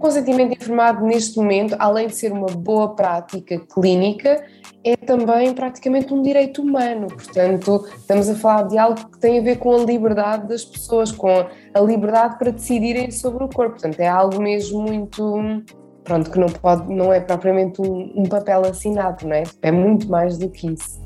consentimento informado neste momento, além de ser uma boa prática clínica, é também praticamente um direito humano. Portanto, estamos a falar de algo que tem a ver com a liberdade das pessoas, com a liberdade para decidirem sobre o corpo. Portanto, é algo mesmo muito. Pronto, que não, pode, não é propriamente um, um papel assinado, não é? É muito mais do que isso.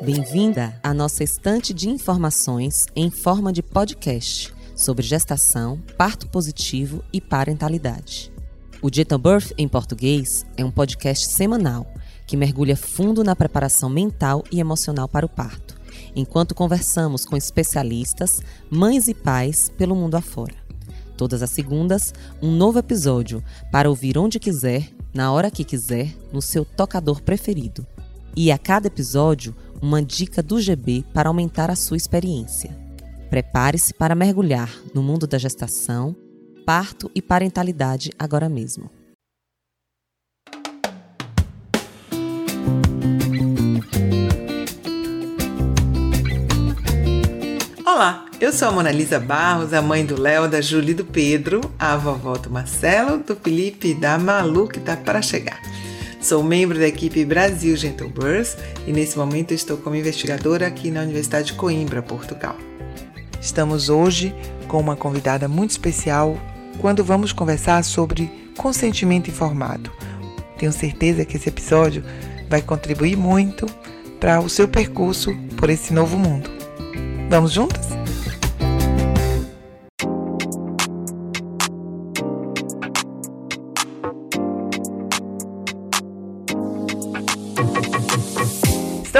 Bem-vinda à nossa estante de informações em forma de podcast sobre gestação, parto positivo e parentalidade. O Gentle Birth em português é um podcast semanal que mergulha fundo na preparação mental e emocional para o parto, enquanto conversamos com especialistas, mães e pais pelo mundo afora. Todas as segundas, um novo episódio para ouvir onde quiser, na hora que quiser, no seu tocador preferido. E a cada episódio, uma dica do GB para aumentar a sua experiência. Prepare-se para mergulhar no mundo da gestação, parto e parentalidade agora mesmo. Olá, eu sou a Mona Lisa Barros, a mãe do Léo, da Júlia e do Pedro, a vovó do Marcelo, do Felipe e da Malu que está para chegar. Sou membro da equipe Brasil Gentle Birth e nesse momento estou como investigadora aqui na Universidade de Coimbra, Portugal. Estamos hoje com uma convidada muito especial quando vamos conversar sobre consentimento informado. Tenho certeza que esse episódio vai contribuir muito para o seu percurso por esse novo mundo. Vamos juntas?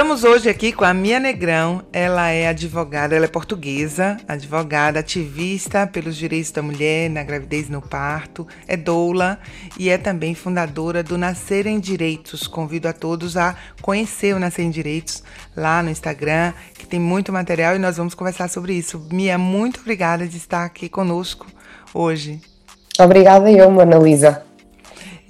Estamos hoje aqui com a Mia Negrão. Ela é advogada, ela é portuguesa, advogada, ativista pelos direitos da mulher na gravidez e no parto, é doula e é também fundadora do Nascer em Direitos. Convido a todos a conhecer o Nascer em Direitos lá no Instagram, que tem muito material e nós vamos conversar sobre isso. Mia, muito obrigada de estar aqui conosco hoje. Obrigada eu, Ana Lisa.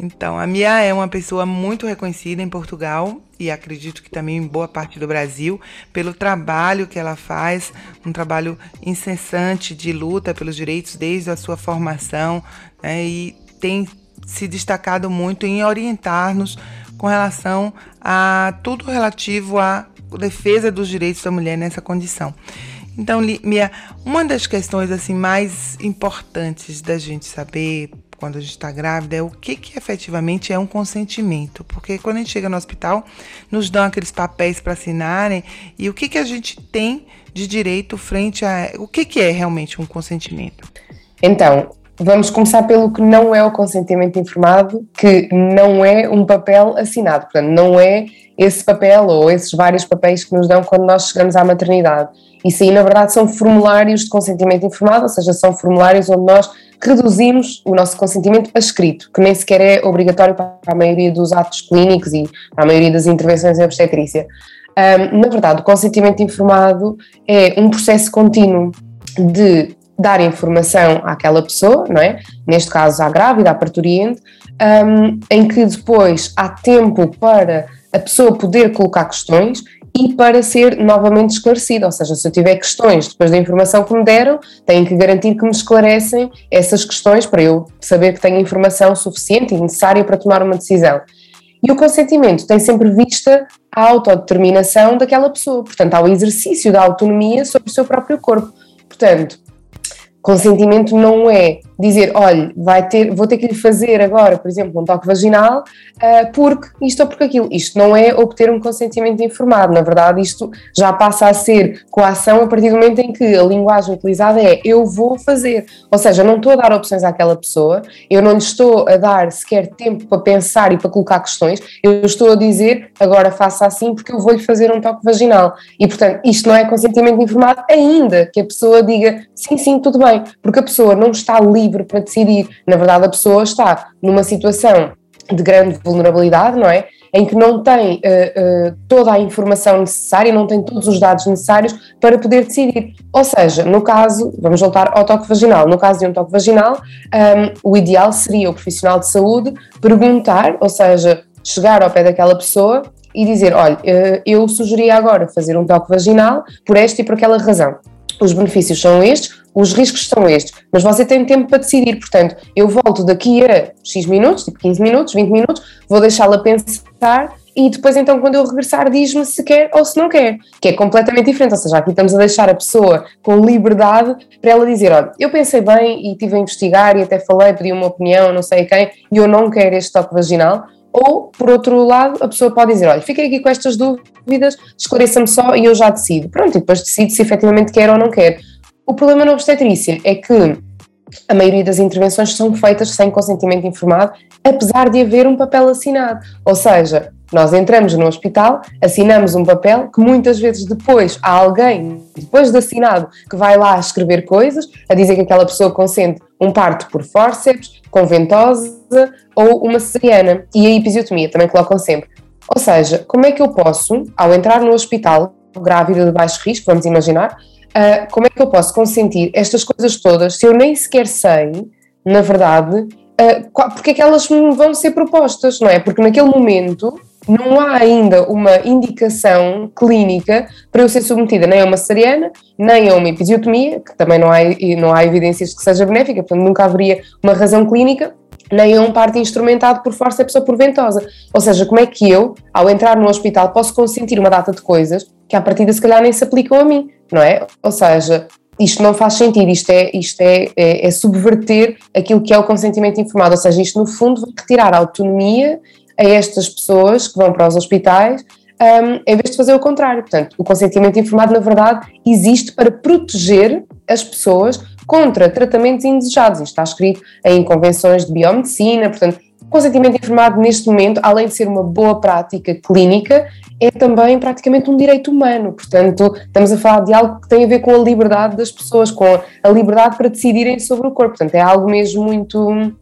Então, a Mia é uma pessoa muito reconhecida em Portugal e acredito que também em boa parte do Brasil pelo trabalho que ela faz, um trabalho incessante de luta pelos direitos desde a sua formação né, e tem se destacado muito em orientar-nos com relação a tudo relativo à defesa dos direitos da mulher nessa condição. Então, Mia, uma das questões assim mais importantes da gente saber quando a gente está grávida é o que, que efetivamente é um consentimento. Porque quando a gente chega no hospital, nos dão aqueles papéis para assinarem e o que, que a gente tem de direito frente a. O que, que é realmente um consentimento? Então, vamos começar pelo que não é o consentimento informado, que não é um papel assinado. Portanto, não é esse papel ou esses vários papéis que nos dão quando nós chegamos à maternidade. Isso aí, na verdade, são formulários de consentimento informado, ou seja, são formulários onde nós reduzimos o nosso consentimento a escrito, que nem sequer é obrigatório para a maioria dos atos clínicos e para a maioria das intervenções em obstetrícia. Um, na verdade, o consentimento informado é um processo contínuo de dar informação àquela pessoa, não é? Neste caso, à grávida, à parturiente, um, em que depois há tempo para a pessoa poder colocar questões e para ser novamente esclarecido. Ou seja, se eu tiver questões depois da informação que me deram, tenho que garantir que me esclarecem essas questões para eu saber que tenho informação suficiente e necessária para tomar uma decisão. E o consentimento tem sempre vista a autodeterminação daquela pessoa, portanto, ao exercício da autonomia sobre o seu próprio corpo. Portanto, consentimento não é dizer, olha, vai ter, vou ter que lhe fazer agora, por exemplo, um toque vaginal, uh, porque isto ou porque aquilo. Isto não é obter um consentimento informado, na verdade, isto já passa a ser coação a partir do momento em que a linguagem utilizada é eu vou fazer. Ou seja, não estou a dar opções àquela pessoa, eu não lhe estou a dar sequer tempo para pensar e para colocar questões, eu estou a dizer agora faça assim porque eu vou-lhe fazer um toque vaginal. E portanto, isto não é consentimento informado, ainda que a pessoa diga sim, sim, tudo bem, porque a pessoa não está livre livre para decidir. Na verdade, a pessoa está numa situação de grande vulnerabilidade, não é? Em que não tem uh, uh, toda a informação necessária, não tem todos os dados necessários para poder decidir. Ou seja, no caso, vamos voltar ao toque vaginal, no caso de um toque vaginal, um, o ideal seria o profissional de saúde perguntar, ou seja, chegar ao pé daquela pessoa e dizer: olha, eh, eu sugeria agora fazer um toque vaginal por esta e por aquela razão. Os benefícios são estes, os riscos são estes, mas você tem tempo para decidir. Portanto, eu volto daqui a X minutos, tipo 15 minutos, 20 minutos, vou deixá-la pensar e depois então quando eu regressar diz-me se quer ou se não quer, que é completamente diferente, ou seja, aqui estamos a deixar a pessoa com liberdade para ela dizer, olha, eu pensei bem e estive a investigar e até falei, pedi uma opinião, não sei quem, e eu não quero este toque vaginal, ou, por outro lado, a pessoa pode dizer: olha, fiquei aqui com estas dúvidas, esclareça-me só e eu já decido. Pronto, e depois decido se efetivamente quer ou não quer. O problema na obstetrícia é que a maioria das intervenções são feitas sem consentimento informado, apesar de haver um papel assinado. Ou seja, nós entramos no hospital, assinamos um papel que muitas vezes depois há alguém, depois de assinado, que vai lá escrever coisas, a dizer que aquela pessoa consente um parto por fórceps, com ventosa ou uma cesariana. E a episiotomia também colocam sempre. Ou seja, como é que eu posso, ao entrar no hospital, grávida de baixo risco, vamos imaginar, uh, como é que eu posso consentir estas coisas todas se eu nem sequer sei, na verdade, uh, porque é que elas me vão ser propostas, não é? Porque naquele momento não há ainda uma indicação clínica para eu ser submetida nem a uma cesariana, nem a uma episiotomia, que também não há, não há evidências que seja benéfica, portanto nunca haveria uma razão clínica, nem a um parto instrumentado por forceps ou por ventosa. Ou seja, como é que eu, ao entrar no hospital, posso consentir uma data de coisas que à partida se calhar nem se aplicam a mim, não é? Ou seja, isto não faz sentido, isto é, isto é, é, é, subverter aquilo que é o consentimento informado, ou seja, isto no fundo vai retirar a autonomia a estas pessoas que vão para os hospitais, um, em vez de fazer o contrário. Portanto, o consentimento informado, na verdade, existe para proteger as pessoas contra tratamentos indesejados. Isto está escrito em convenções de biomedicina, portanto, consentimento informado neste momento, além de ser uma boa prática clínica, é também praticamente um direito humano. Portanto, estamos a falar de algo que tem a ver com a liberdade das pessoas, com a liberdade para decidirem sobre o corpo. Portanto, é algo mesmo muito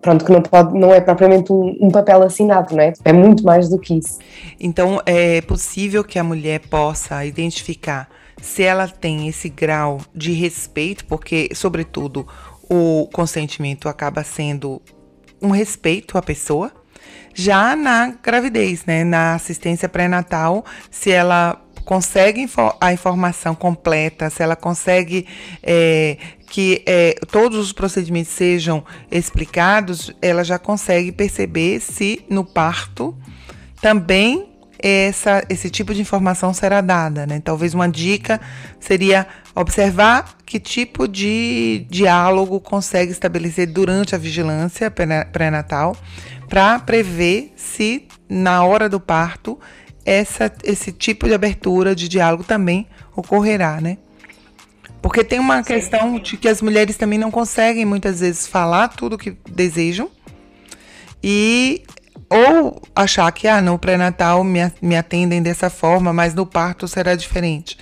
pronto, que não, pode, não é propriamente um, um, papel assinado, não é? É muito mais do que isso. Então, é possível que a mulher possa identificar se ela tem esse grau de respeito, porque, sobretudo, o consentimento acaba sendo um respeito à pessoa. Já na gravidez, né, na assistência pré-natal, se ela consegue a informação completa, se ela consegue é, que é, todos os procedimentos sejam explicados, ela já consegue perceber se no parto também essa, esse tipo de informação será dada. Né? Talvez uma dica seria observar que tipo de diálogo consegue estabelecer durante a vigilância pré-natal para prever se na hora do parto essa, esse tipo de abertura de diálogo também ocorrerá, né? Porque tem uma Sim. questão de que as mulheres também não conseguem muitas vezes falar tudo o que desejam e ou achar que ah, no pré-natal me, me atendem dessa forma, mas no parto será diferente.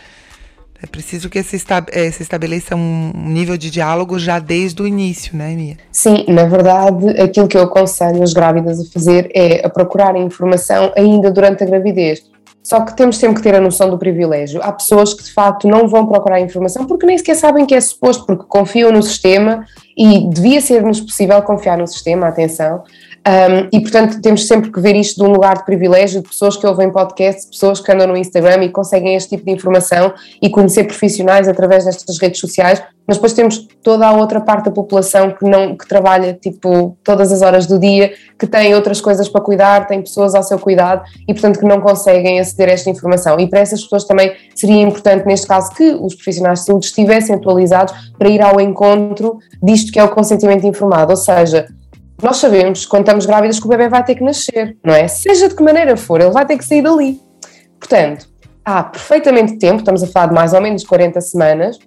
É preciso que se, eh, se estabeleça um nível de diálogo já desde o início, né, Mia? Sim, na verdade, aquilo que eu aconselho as grávidas a fazer é a procurar informação ainda durante a gravidez. Só que temos sempre que ter a noção do privilégio. Há pessoas que de facto não vão procurar informação porque nem sequer sabem que é suposto, porque confiam no sistema e devia ser-nos possível confiar no sistema, atenção, um, e portanto temos sempre que ver isto de um lugar de privilégio, de pessoas que ouvem podcasts, pessoas que andam no Instagram e conseguem este tipo de informação e conhecer profissionais através destas redes sociais, mas depois temos toda a outra parte da população que não que trabalha tipo todas as horas do dia, que tem outras coisas para cuidar, tem pessoas ao seu cuidado e portanto que não conseguem aceder a esta informação. E para essas pessoas também seria importante neste caso que os profissionais de saúde estivessem atualizados para ir ao encontro disto que é o consentimento informado, ou seja, nós sabemos, quando estamos grávidas, que o bebê vai ter que nascer, não é? Seja de que maneira for, ele vai ter que sair dali. Portanto, há perfeitamente tempo, estamos a falar de mais ou menos 40 semanas,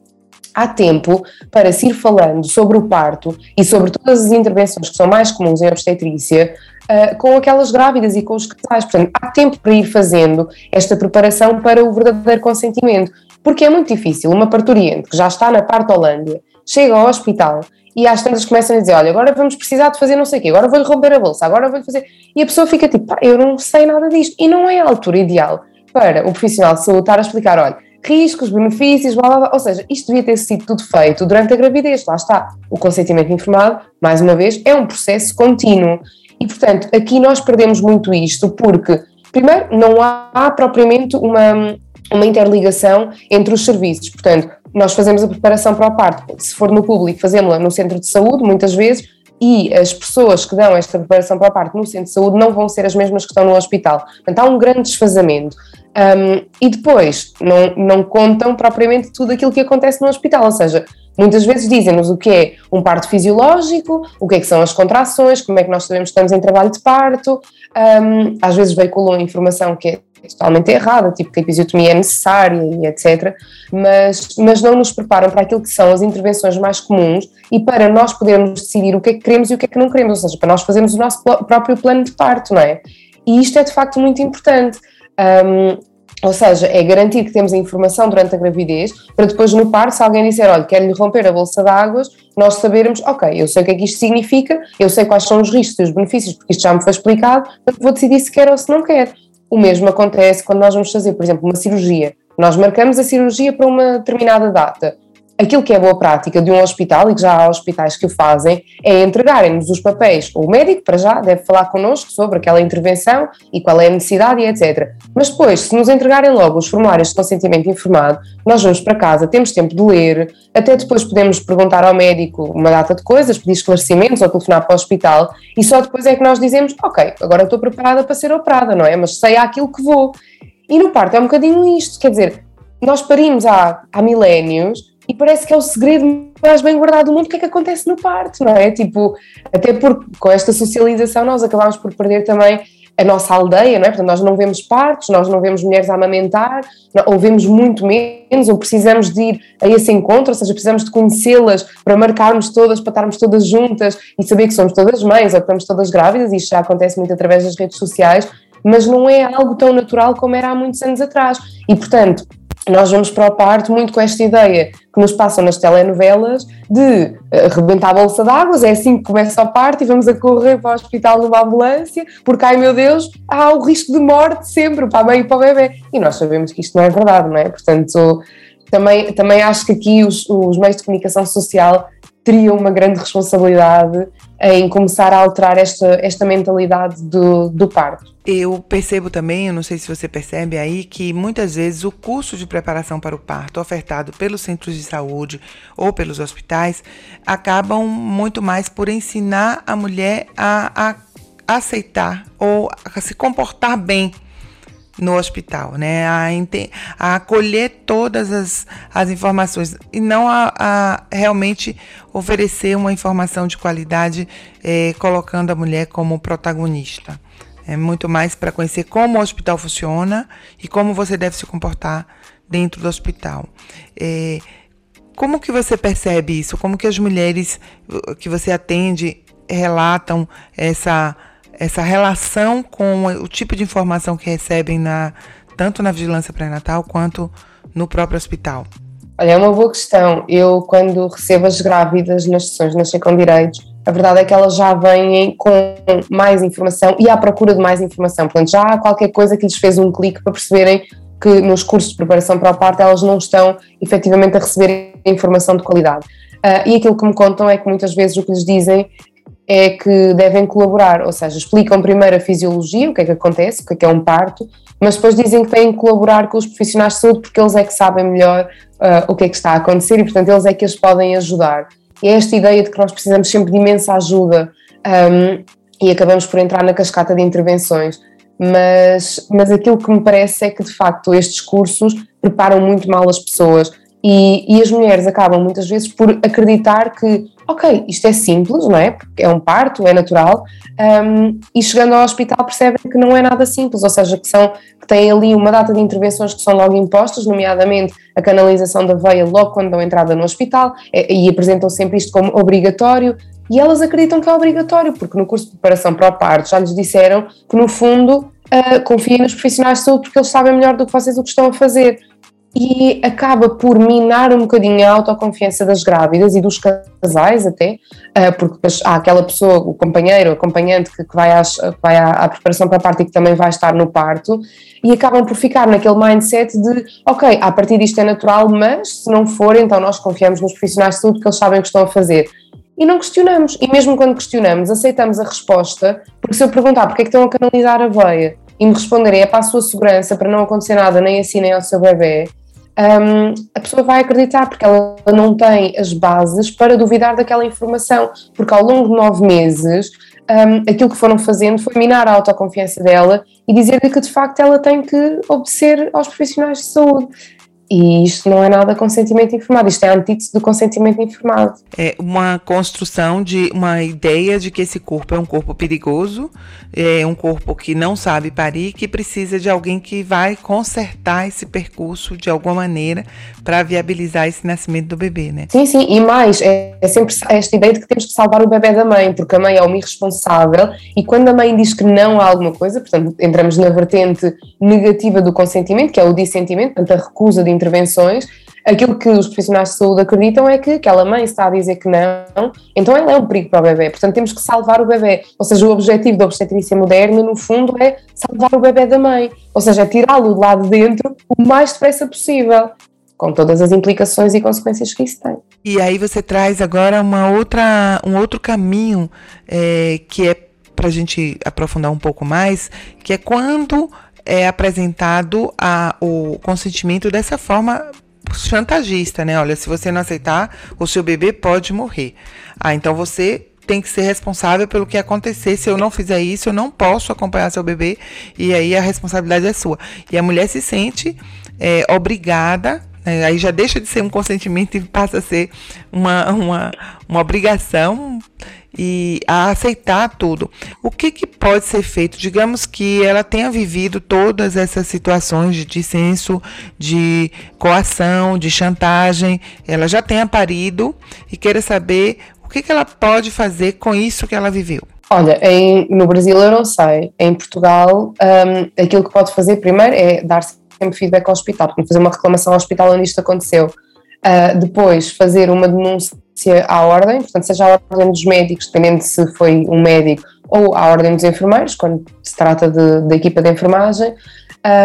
há tempo para se ir falando sobre o parto e sobre todas as intervenções que são mais comuns em obstetrícia uh, com aquelas grávidas e com os casais. Portanto, há tempo para ir fazendo esta preparação para o verdadeiro consentimento, porque é muito difícil uma parturiente que já está na parte Holândia, chega ao hospital e às tantas começam a dizer: Olha, agora vamos precisar de fazer não sei o quê, agora vou-lhe romper a bolsa, agora vou-lhe fazer. E a pessoa fica tipo: Pá, eu não sei nada disto. E não é a altura ideal para o profissional de saúde estar a explicar: olha, riscos, benefícios, blá blá blá. Ou seja, isto devia ter sido tudo feito durante a gravidez. Lá está. O consentimento informado, mais uma vez, é um processo contínuo. E portanto, aqui nós perdemos muito isto porque primeiro, não há propriamente uma, uma interligação entre os serviços, portanto, nós fazemos a preparação para o parto, se for no público, fazemos-la no centro de saúde, muitas vezes, e as pessoas que dão esta preparação para o parto no centro de saúde não vão ser as mesmas que estão no hospital. Portanto, há um grande desfazamento. Um, e depois, não, não contam propriamente tudo aquilo que acontece no hospital, ou seja, muitas vezes dizem-nos o que é um parto fisiológico, o que é que são as contrações, como é que nós sabemos que estamos em trabalho de parto, um, às vezes veiculam informação que é totalmente errada, tipo que a episiotomia é necessária e etc. Mas, mas não nos preparam para aquilo que são as intervenções mais comuns e para nós podermos decidir o que é que queremos e o que é que não queremos, ou seja, para nós fazermos o nosso próprio plano de parto, não é? E isto é de facto muito importante. Um, ou seja, é garantir que temos a informação durante a gravidez para depois no parto, se alguém disser, olha, quer-lhe romper a bolsa de águas, nós sabermos, ok, eu sei o que é que isto significa, eu sei quais são os riscos e os benefícios, porque isto já me foi explicado, vou decidir se quer ou se não quer. O mesmo acontece quando nós vamos fazer, por exemplo, uma cirurgia. Nós marcamos a cirurgia para uma determinada data aquilo que é boa prática de um hospital, e que já há hospitais que o fazem, é entregarem-nos os papéis. O médico, para já, deve falar connosco sobre aquela intervenção e qual é a necessidade e etc. Mas depois, se nos entregarem logo os formulários de consentimento informado, nós vamos para casa, temos tempo de ler, até depois podemos perguntar ao médico uma data de coisas, pedir esclarecimentos ou telefonar para o hospital, e só depois é que nós dizemos: Ok, agora estou preparada para ser operada, não é? Mas sei aquilo que vou. E no parto é um bocadinho isto, quer dizer, nós parimos há, há milénios e parece que é o segredo mais bem guardado do mundo o que é que acontece no parto, não é? Tipo, até porque com esta socialização nós acabamos por perder também a nossa aldeia, não é? Portanto, nós não vemos partos, nós não vemos mulheres a amamentar, ou vemos muito menos, ou precisamos de ir a esse encontro, ou seja, precisamos de conhecê-las para marcarmos todas, para estarmos todas juntas e saber que somos todas mães ou que estamos todas grávidas, e isto já acontece muito através das redes sociais, mas não é algo tão natural como era há muitos anos atrás. E, portanto, nós vamos para o parto muito com esta ideia que nos passam nas telenovelas de arrebentar a bolsa de águas, é assim que começa o parto e vamos a correr para o hospital numa ambulância, porque, ai meu Deus, há o risco de morte sempre para a mãe e para o bebê. E nós sabemos que isto não é verdade, não é? Portanto, também, também acho que aqui os, os meios de comunicação social teriam uma grande responsabilidade em começar a alterar esta, esta mentalidade do, do parto. Eu percebo também, eu não sei se você percebe aí, que muitas vezes o curso de preparação para o parto ofertado pelos centros de saúde ou pelos hospitais acabam muito mais por ensinar a mulher a, a aceitar ou a se comportar bem no hospital, né? A, a acolher todas as, as informações e não a, a realmente oferecer uma informação de qualidade, é, colocando a mulher como protagonista. É muito mais para conhecer como o hospital funciona e como você deve se comportar dentro do hospital. É, como que você percebe isso? Como que as mulheres que você atende relatam essa essa relação com o tipo de informação que recebem na, tanto na vigilância pré-natal quanto no próprio hospital? Olha, é uma boa questão. Eu, quando recebo as grávidas nas sessões Nascer com Direitos, a verdade é que elas já vêm com mais informação e à procura de mais informação. Portanto, já há qualquer coisa que lhes fez um clique para perceberem que nos cursos de preparação para o parto elas não estão efetivamente a receber informação de qualidade. Uh, e aquilo que me contam é que muitas vezes o que lhes dizem é que devem colaborar, ou seja, explicam primeiro a fisiologia, o que é que acontece, o que é que é um parto, mas depois dizem que têm que colaborar com os profissionais de saúde porque eles é que sabem melhor uh, o que é que está a acontecer e, portanto, eles é que as podem ajudar. E é esta ideia de que nós precisamos sempre de imensa ajuda um, e acabamos por entrar na cascata de intervenções. Mas, mas aquilo que me parece é que, de facto, estes cursos preparam muito mal as pessoas e, e as mulheres acabam muitas vezes por acreditar que ok, isto é simples, não é? Porque é um parto, é natural, um, e chegando ao hospital percebem que não é nada simples, ou seja, que, são, que têm ali uma data de intervenções que são logo impostas, nomeadamente a canalização da veia logo quando dão entrada no hospital, e, e apresentam sempre isto como obrigatório, e elas acreditam que é obrigatório, porque no curso de preparação para o parto já lhes disseram que, no fundo, uh, confiem nos profissionais de saúde porque eles sabem melhor do que vocês o que estão a fazer e acaba por minar um bocadinho a autoconfiança das grávidas e dos casais até, eh, porque há aquela pessoa, o companheiro, o acompanhante que vai, às, que vai à, à, preparação para a parto e que também vai estar no parto e acabam por ficar naquele mindset de ok, a partir disto é natural, mas se não for, então nós confiamos nos profissionais de saúde que eles sabem o que estão a fazer. E não questionamos, e mesmo quando questionamos, aceitamos a resposta, porque se eu perguntar porque é que estão a canalizar a veia, e me responderem é para a sua segurança, para não acontecer nada nem a si nem ao seu bebê, um, a pessoa vai acreditar, porque ela não tem as bases para duvidar daquela informação, porque ao longo de nove meses um, aquilo que foram fazendo foi minar a autoconfiança dela e dizer-lhe que de facto ela tem que obedecer aos profissionais de saúde. E isto não é nada consentimento informado, isto é antítese do consentimento informado. É uma construção de uma ideia de que esse corpo é um corpo perigoso, é um corpo que não sabe parir, que precisa de alguém que vai consertar esse percurso de alguma maneira para viabilizar esse nascimento do bebê, né? Sim, sim, e mais, é, é sempre esta ideia de que temos que salvar o bebê da mãe, porque a mãe é uma irresponsável e quando a mãe diz que não há alguma coisa, portanto, entramos na vertente negativa do consentimento, que é o dissentimento, portanto, a recusa de intervenções, aquilo que os profissionais de saúde acreditam é que aquela mãe está a dizer que não, então ela é um perigo para o bebê, portanto temos que salvar o bebê. Ou seja, o objetivo da obstetrícia moderna, no fundo, é salvar o bebê da mãe, ou seja, é tirá-lo de lá de dentro o mais depressa possível, com todas as implicações e consequências que isso tem. E aí você traz agora uma outra, um outro caminho é, que é para a gente aprofundar um pouco mais, que é quando é apresentado a, o consentimento dessa forma chantagista, né? Olha, se você não aceitar, o seu bebê pode morrer. Ah, então você tem que ser responsável pelo que acontecer. Se eu não fizer isso, eu não posso acompanhar seu bebê e aí a responsabilidade é sua. E a mulher se sente é, obrigada é, aí já deixa de ser um consentimento e passa a ser uma, uma, uma obrigação e a aceitar tudo. O que, que pode ser feito? Digamos que ela tenha vivido todas essas situações de dissenso, de coação, de chantagem, ela já tenha parido e queira saber o que, que ela pode fazer com isso que ela viveu. Olha, em, no Brasil eu não sei, em Portugal um, aquilo que pode fazer primeiro é dar sempre feedback ao hospital, fazer uma reclamação ao hospital onde isto aconteceu. Uh, depois fazer uma denúncia à ordem, portanto, seja a ordem dos médicos, dependendo se foi um médico, ou à ordem dos enfermeiros, quando se trata da equipa de enfermagem,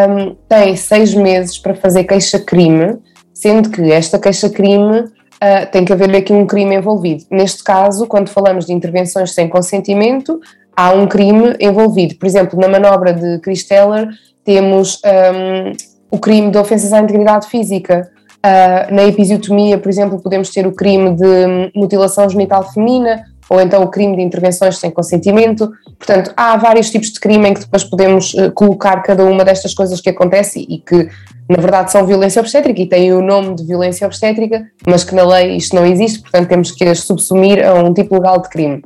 um, tem seis meses para fazer queixa-crime, sendo que esta queixa-crime uh, tem que haver aqui um crime envolvido. Neste caso, quando falamos de intervenções sem consentimento, há um crime envolvido. Por exemplo, na manobra de Chris Teller, temos um, o crime de ofensas à integridade física. Uh, na episiotomia, por exemplo, podemos ter o crime de mutilação genital feminina ou então o crime de intervenções sem consentimento. Portanto, há vários tipos de crime em que depois podemos uh, colocar cada uma destas coisas que acontece e que, na verdade, são violência obstétrica e têm o nome de violência obstétrica, mas que na lei isto não existe, portanto, temos que as subsumir a um tipo legal de crime.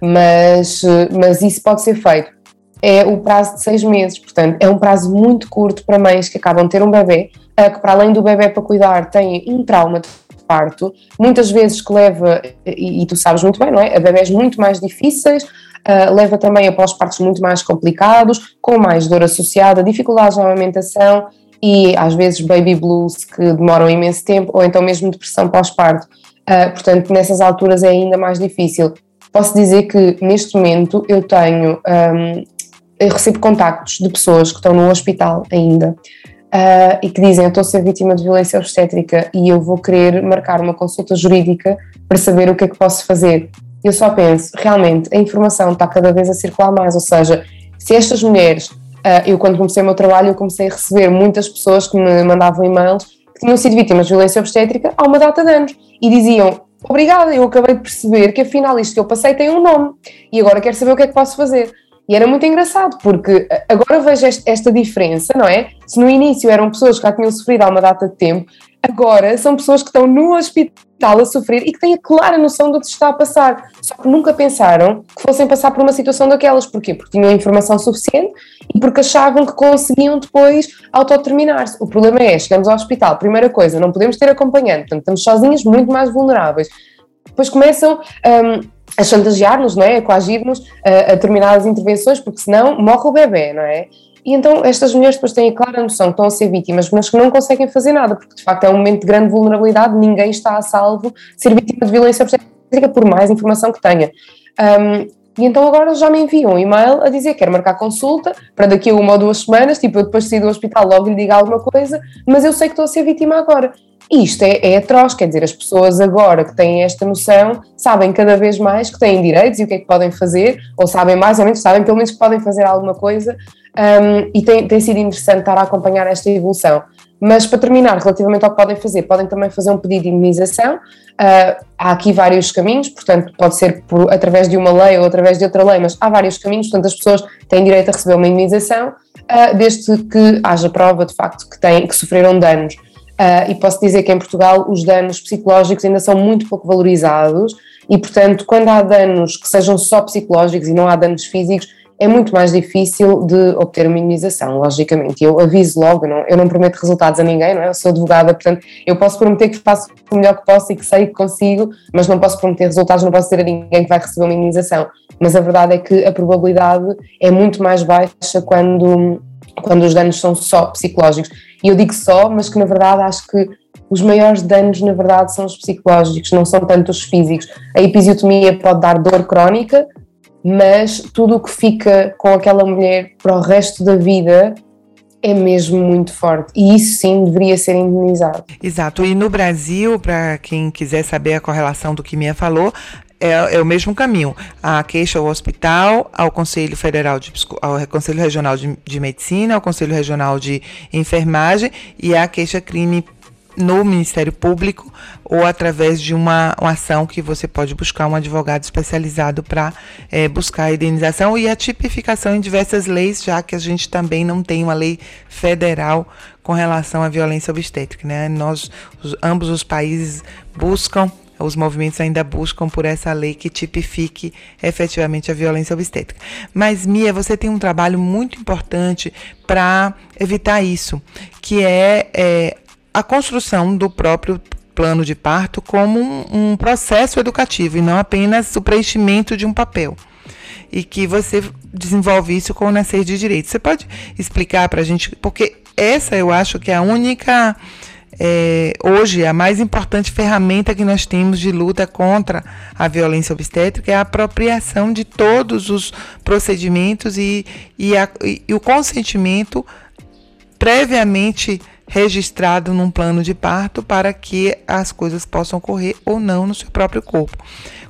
Mas, uh, mas isso pode ser feito é o prazo de seis meses. Portanto, é um prazo muito curto para mães que acabam de ter um bebê, que para além do bebê para cuidar têm um trauma de parto, muitas vezes que leva, e, e tu sabes muito bem, não é? A bebés muito mais difíceis, uh, leva também a pós-partos muito mais complicados, com mais dor associada, dificuldades na amamentação e às vezes baby blues que demoram imenso tempo, ou então mesmo depressão pós-parto. Uh, portanto, nessas alturas é ainda mais difícil. Posso dizer que neste momento eu tenho um, eu recebo contactos de pessoas que estão no hospital ainda uh, e que dizem: Eu estou a ser vítima de violência obstétrica e eu vou querer marcar uma consulta jurídica para saber o que é que posso fazer. Eu só penso, realmente, a informação está cada vez a circular mais, ou seja, se estas mulheres, uh, eu quando comecei o meu trabalho, eu comecei a receber muitas pessoas que me mandavam e-mails que tinham sido vítimas de violência obstétrica há uma data de anos e diziam: Obrigada, eu acabei de perceber que afinal isto que eu passei tem um nome e agora quero saber o que é que posso fazer. E era muito engraçado, porque agora vejo esta diferença, não é? Se no início eram pessoas que já tinham sofrido há uma data de tempo, agora são pessoas que estão no hospital a sofrer e que têm a clara noção do que se está a passar. Só que nunca pensaram que fossem passar por uma situação daquelas. Porquê? Porque tinham informação suficiente e porque achavam que conseguiam depois autodeterminar-se. O problema é, chegamos ao hospital, primeira coisa, não podemos ter acompanhante, portanto estamos sozinhas, muito mais vulneráveis. Depois começam. Um, a chantagear-nos, não é? a coagir-nos a, a determinadas intervenções, porque senão morre o bebê, não é? E então estas mulheres depois têm a clara noção que estão a ser vítimas, mas que não conseguem fazer nada, porque de facto é um momento de grande vulnerabilidade, ninguém está a salvo ser vítima de violência obstétrica por mais informação que tenha. Um, e então agora já me enviam um e-mail a dizer que quero marcar consulta para daqui a uma ou duas semanas, tipo eu depois de sair do hospital logo lhe digo alguma coisa, mas eu sei que estou a ser vítima agora. E isto é, é atroz, quer dizer, as pessoas agora que têm esta noção sabem cada vez mais que têm direitos e o que é que podem fazer, ou sabem mais ou menos, sabem pelo menos que podem fazer alguma coisa, um, e tem, tem sido interessante estar a acompanhar esta evolução. Mas para terminar, relativamente ao que podem fazer, podem também fazer um pedido de imunização. Uh, há aqui vários caminhos, portanto, pode ser por, através de uma lei ou através de outra lei, mas há vários caminhos, portanto, as pessoas têm direito a receber uma imunização, uh, desde que haja prova de facto que, têm, que sofreram danos. Uh, e posso dizer que em Portugal os danos psicológicos ainda são muito pouco valorizados e, portanto, quando há danos que sejam só psicológicos e não há danos físicos, é muito mais difícil de obter uma imunização, logicamente. Eu aviso logo, não, eu não prometo resultados a ninguém, não é? Eu sou advogada, portanto, eu posso prometer que faço o melhor que posso e que sei que consigo, mas não posso prometer resultados, não posso dizer a ninguém que vai receber uma imunização. Mas a verdade é que a probabilidade é muito mais baixa quando, quando os danos são só psicológicos. E eu digo só, mas que na verdade acho que os maiores danos, na verdade, são os psicológicos, não são tanto os físicos. A episiotomia pode dar dor crónica, mas tudo o que fica com aquela mulher para o resto da vida é mesmo muito forte e isso sim deveria ser indenizado. Exato. E no Brasil, para quem quiser saber a correlação do que Mia falou, é, é, o mesmo caminho. A queixa ao hospital, ao Conselho Federal de ao Conselho Regional de, de Medicina, ao Conselho Regional de Enfermagem e a queixa crime no Ministério Público ou através de uma, uma ação que você pode buscar um advogado especializado para é, buscar a indenização e a tipificação em diversas leis, já que a gente também não tem uma lei federal com relação à violência obstétrica. Né? Nós, os, ambos os países buscam os movimentos ainda buscam por essa lei que tipifique efetivamente a violência obstétrica. Mas, Mia, você tem um trabalho muito importante para evitar isso, que é, é a construção do próprio plano de parto como um, um, processo educativo e não apenas o preenchimento de um papel. E que você desenvolve isso com o nascer de direito. Você pode explicar para a gente, porque essa eu acho que é a única, é, hoje, a mais importante ferramenta que nós temos de luta contra a violência obstétrica é a apropriação de todos os procedimentos e, e, a, e o consentimento previamente registrado num plano de parto para que as coisas possam ocorrer ou não no seu próprio corpo.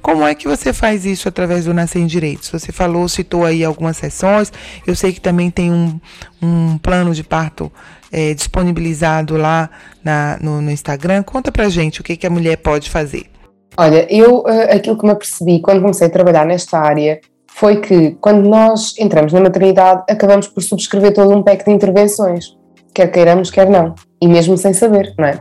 Como é que você faz isso através do Nascer em Direitos? Você falou, citou aí algumas sessões, eu sei que também tem um, um plano de parto é, disponibilizado lá na, no, no, Instagram. Conta pra gente o que, que a mulher pode fazer. Olha, eu eh, aquilo que me apercebi quando comecei a trabalhar nesta área foi que quando nós entramos na maternidade acabamos por subscrever todo um pack de intervenções quer queiramos, quer não, e mesmo sem saber, não é?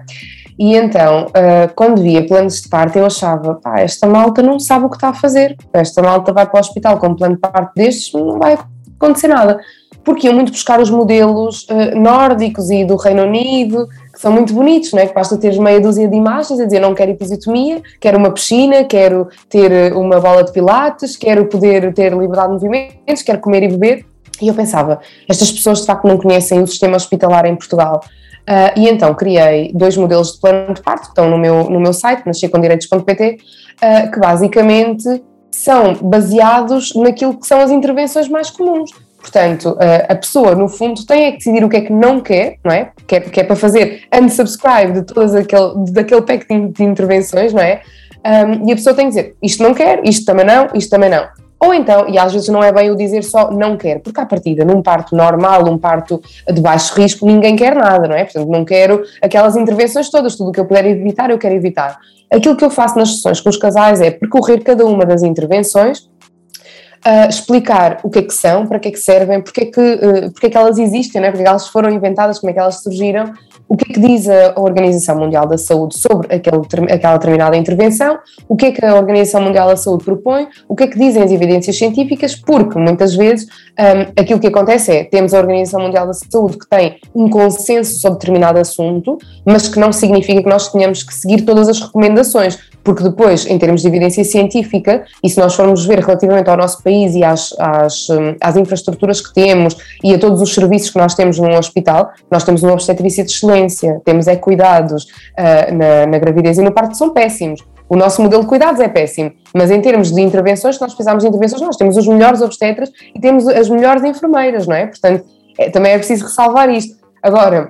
E então, uh, quando via planos de parto, eu achava, pá, esta malta não sabe o que está a fazer, esta malta vai para o hospital com um plano de parto destes, não vai acontecer nada. Porque iam muito buscar os modelos uh, nórdicos e do Reino Unido, que são muito bonitos, não é? Que basta ter meia dúzia de imagens a dizer não quero episiotomia, quero uma piscina, quero ter eh, uma bola de pilates, quero poder ter liberdade de movimentos, quero comer e beber. E eu pensava, estas pessoas de facto não conhecem o sistema hospitalar em Portugal. Uh, e então criei dois modelos de plano de parto que estão no meu, no meu site, nascicondireitos.pt, uh, ah, que basicamente são baseados naquilo que são as intervenções mais comuns. Portanto, uh, a pessoa, no fundo, tem é que decidir o que é que não quer, não é? Que é, é para fazer unsubscribe de todas aquele, daquele pack de, de intervenções, não é? Um, e a pessoa tem que dizer isto não quer, isto também não, isto também não. Ou então, e às vezes não é bem o dizer só não quero, porque à partida, num parto normal, um parto de baixo risco, ninguém quer nada, não é? Portanto, não quero aquelas intervenções todas, tudo o que eu puder evitar, eu quero evitar. Aquilo que eu faço nas sessões com os casais é percorrer cada uma das intervenções Uh, explicar o que é que são, para que é que servem, porque é que, uh, porque é que elas existem, porque é que elas foram inventadas, como é que elas surgiram o que é que diz a Organização Mundial da Saúde sobre aquele, aquela determinada intervenção, o que é que a Organização Mundial da Saúde propõe, o que é que dizem as evidências científicas, porque muitas vezes um, aquilo que acontece é, temos a Organização Mundial da Saúde que tem um consenso sobre determinado assunto, mas que não significa que nós tenhamos que seguir todas as recomendações, porque depois, em termos de evidência científica, e se nós formos ver relativamente ao nosso país e às, às, hum, às infraestruturas que temos e a todos os serviços que nós temos num hospital, nós temos uma obstetrícia de excelência, temos é cuidados uh, na, na gravidez e no parto são péssimos. O nosso modelo de cuidados é péssimo, mas em termos de intervenções, se nós precisarmos de intervenções, nós temos os melhores obstetras e temos as melhores enfermeiras, não é? Portanto, é, também é preciso ressalvar isto. Agora,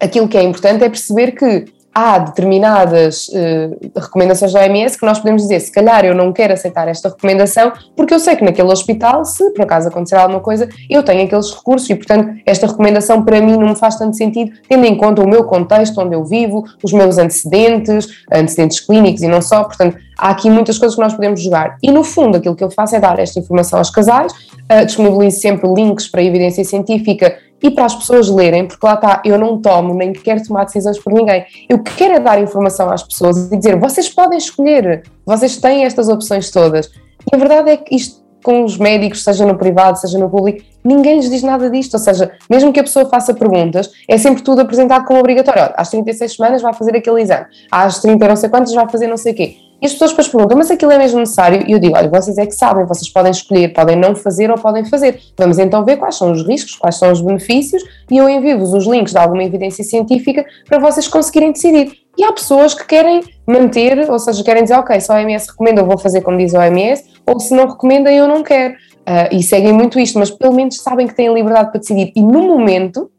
aquilo que é importante é perceber que há determinadas uh, recomendações da OMS que nós podemos dizer, se calhar eu não quero aceitar esta recomendação, porque eu sei que naquele hospital, se por acaso acontecer alguma coisa, eu tenho aqueles recursos e, portanto, esta recomendação para mim não me faz tanto sentido, tendo em conta o meu contexto, onde eu vivo, os meus antecedentes, antecedentes clínicos e não só, portanto, há aqui muitas coisas que nós podemos jogar. E, no fundo, aquilo que eu faço é dar esta informação aos casais, uh, disponibilizo sempre links para evidência científica e para as pessoas lerem, porque lá está, eu não tomo nem quero tomar decisões por ninguém. Eu quero é dar informação às pessoas e dizer: vocês podem escolher, vocês têm estas opções todas. E a verdade é que isto com os médicos, seja no privado, seja no público, ninguém lhes diz nada disto. Ou seja, mesmo que a pessoa faça perguntas, é sempre tudo apresentado como obrigatório. Olha, às 36 semanas vai fazer aquele exame, às 30 não sei quantas vai fazer não sei o quê. E as pessoas depois perguntam, mas aquilo é mesmo necessário? E eu digo, olha, vocês é que sabem, vocês podem escolher, podem não fazer ou podem fazer. Vamos então ver quais são os riscos, quais são os benefícios e eu envio-vos os links de alguma evidência científica para vocês conseguirem decidir. E há pessoas que querem manter, ou seja, querem dizer, ok, se a OMS recomenda, eu vou fazer como diz a OMS, ou se não recomenda, eu não quero. Uh, e seguem muito isto, mas pelo menos sabem que têm liberdade para decidir. E no momento,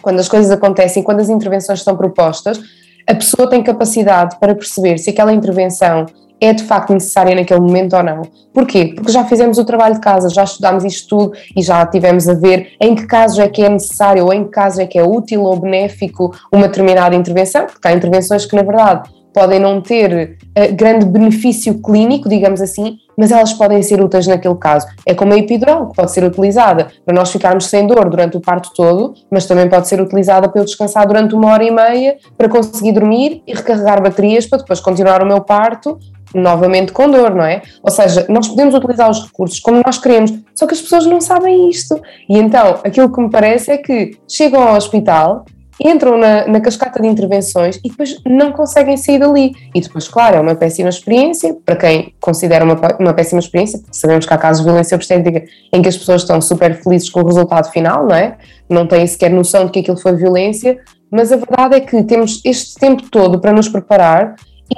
quando as coisas acontecem, quando as intervenções são propostas, a pessoa tem capacidade para perceber se aquela intervenção é de facto necessária naquele momento ou não. Porquê? Porque já fizemos o trabalho de casa, já estudámos isto tudo e já tivemos a ver em que casos é que é necessário ou em que casos é que é útil ou benéfico uma determinada intervenção, porque há intervenções que na verdade podem não ter uh, grande benefício clínico, digamos assim, mas elas podem ser úteis naquele caso. É como a epidural, que pode ser utilizada para nós ficarmos sem dor durante o parto todo, mas também pode ser utilizada para eu descansar durante uma hora e meia, para conseguir dormir e recarregar baterias para depois continuar o meu parto novamente com dor, não é? Ou seja, nós podemos utilizar os recursos como nós queremos, só que as pessoas não sabem isto. E então, aquilo que me parece é que chegam ao hospital, entram na, na, cascata de intervenções e depois não conseguem sair dali. E depois, claro, é uma péssima experiência, para quem considera uma, uma péssima experiência, porque sabemos que há casos de violência obstétrica em que as pessoas estão super felizes com o resultado final, não é? Não têm sequer noção de que aquilo foi violência, mas a verdade é que temos este tempo todo para nos preparar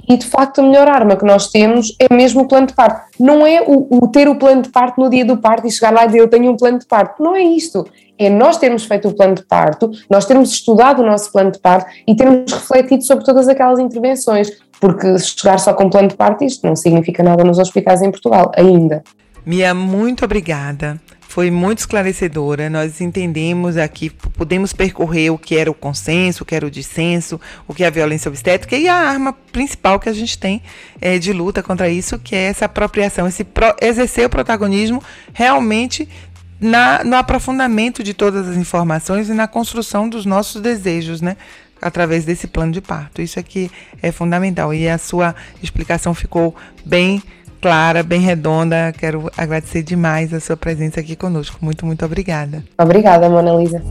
e de facto a melhor arma que nós temos é mesmo o plano de parto. Não é o, o, ter o plano de parto no dia do parto e chegar lá e dizer eu tenho um plano de parto. Não é isto. É nós termos feito o plano de parto, nós termos estudado o nosso plano de parto e termos refletido sobre todas aquelas intervenções. Porque chegar só com plano de parto, isto não significa nada nos hospitais em Portugal, ainda. Mia, muito obrigada foi muito esclarecedora. Nós entendemos aqui, podemos percorrer o que era o consenso, o que era o dissenso, o que é a violência obstétrica e a arma principal que a gente tem é, de luta contra isso, que é essa apropriação, esse pro, exercer o protagonismo realmente na, no aprofundamento de todas as informações e na construção dos nossos desejos, né? Através desse plano de parto. Isso aqui é fundamental. E a sua explicação ficou bem clara, bem redonda. Quero agradecer demais a sua presença aqui conosco. Muito, muito obrigada. Obrigada, Mona Lisa.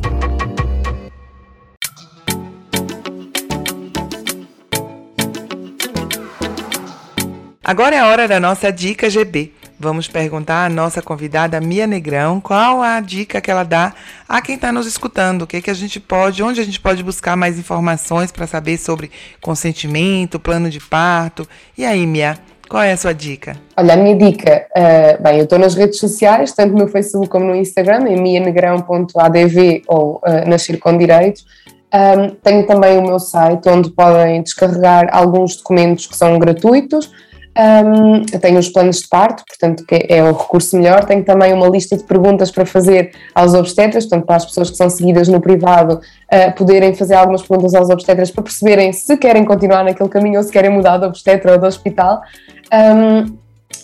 Agora é a hora da nossa dica GB. Vamos perguntar à nossa convidada Mia Negrão qual a dica que ela dá a quem está nos escutando, o que, que a gente pode, onde a gente pode buscar mais informações para saber sobre consentimento, plano de parto. E aí, Mia, qual é a sua dica? Olha, a minha dica, uh, bem, eu estou nas redes sociais, tanto no Facebook como no Instagram, em mianegrão.adv ou uh, Nascer com Direitos. Um, tenho também o meu site onde podem descarregar alguns documentos que são gratuitos, um, tenho os planos de parto, portanto, que é o recurso melhor. Tenho também uma lista de perguntas para fazer aos obstetras, portanto, para as pessoas que são seguidas no privado, uh, poderem fazer algumas perguntas aos obstetras para perceberem se querem continuar naquele caminho ou se querem mudar de obstetra ou de hospital. Um,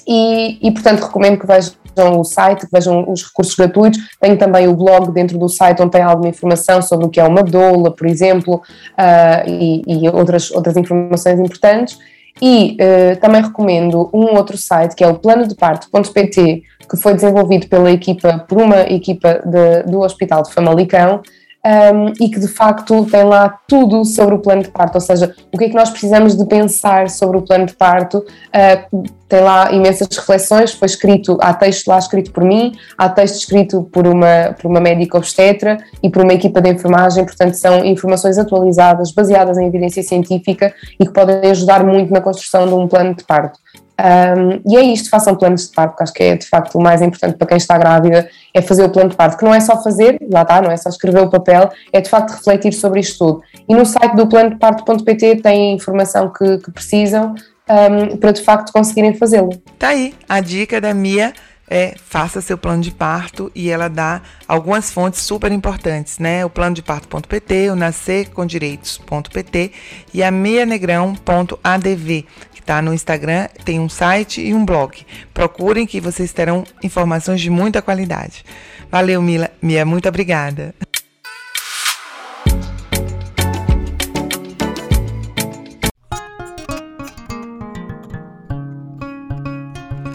e, e, portanto, recomendo que vejam o site, que vejam os recursos gratuitos. Tenho também o blog dentro do site onde tem alguma informação sobre o que é uma doula, por exemplo, uh, e, e outras, outras informações importantes. E uh, também recomendo um outro site que é o planodeparto.pt, que foi desenvolvido pela equipa, por uma equipa de, do Hospital de Famalicão, um, e que de facto tem lá tudo sobre o plano de parto, ou seja, o que é que nós precisamos de pensar sobre o plano de parto. Uh, tem lá imensas reflexões, foi escrito, há texto lá escrito por mim, há texto escrito por uma, por uma médica obstetra e por uma equipa de enfermagem, portanto são informações atualizadas, baseadas em evidência científica e que podem ajudar muito na construção de um plano de parto. Um, e é isto, façam planos de parto, porque acho que é de facto o mais importante para quem está grávida, é fazer o plano de parto, que não é só fazer, lá está, não é só escrever o papel, é de facto refletir sobre isto tudo. E no site do plano de parto.pt tem a informação que, que precisam um, para de facto conseguirem fazê-lo. Tá aí a dica da Mia é faça seu plano de parto e ela dá algumas fontes super importantes, né? O plano de parto.pt, o nascercomdireitos.pt e a meianegrão.adv, que está no Instagram, tem um site e um blog. Procurem que vocês terão informações de muita qualidade. Valeu, Mila, Mia, muito obrigada.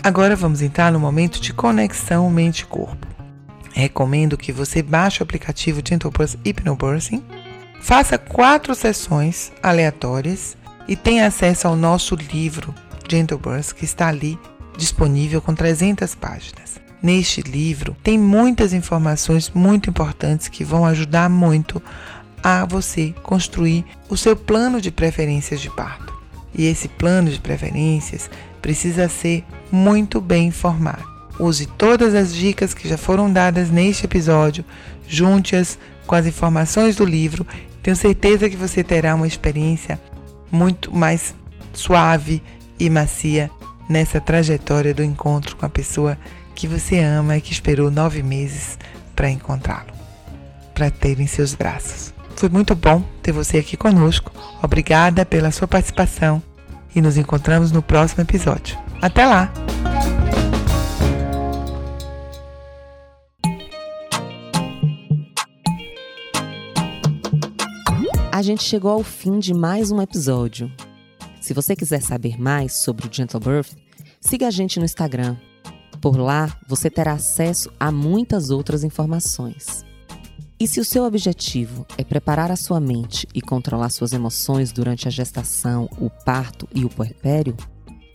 Agora vamos entrar no momento de conexão mente-corpo. Recomendo que você baixe o aplicativo Gentle Burst Hypnobirthing, faça quatro sessões aleatórias e tenha acesso ao nosso livro Gentle Burst, que está ali disponível com 300 páginas. Neste livro tem muitas informações muito importantes que vão ajudar muito a você construir o seu plano de preferências de parto. E esse plano de preferências precisa ser muito bem informado. Use todas as dicas que já foram dadas neste episódio, junte-as com as informações do livro. Tenho certeza que você terá uma experiência muito mais suave e macia nessa trajetória do encontro com a pessoa que você ama e que esperou nove meses para encontrá-lo, para ter em seus braços. Foi muito bom ter você aqui conosco. Obrigada pela sua participação e nos encontramos no próximo episódio. Até lá! A gente chegou ao fim de mais um episódio. Se você quiser saber mais sobre o Gentle Birth, siga a gente no Instagram. Por lá, você terá acesso a muitas outras informações. E se o seu objetivo é preparar a sua mente e controlar suas emoções durante a gestação, o parto e o puerpério,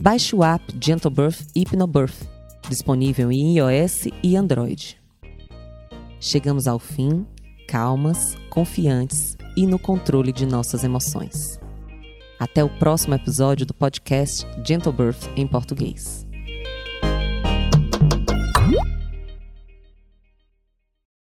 baixe o app Gentle Birth Hypnobirth, disponível em iOS e Android. Chegamos ao fim, calmas, confiantes e no controle de nossas emoções. Até o próximo episódio do podcast Gentle Birth em português.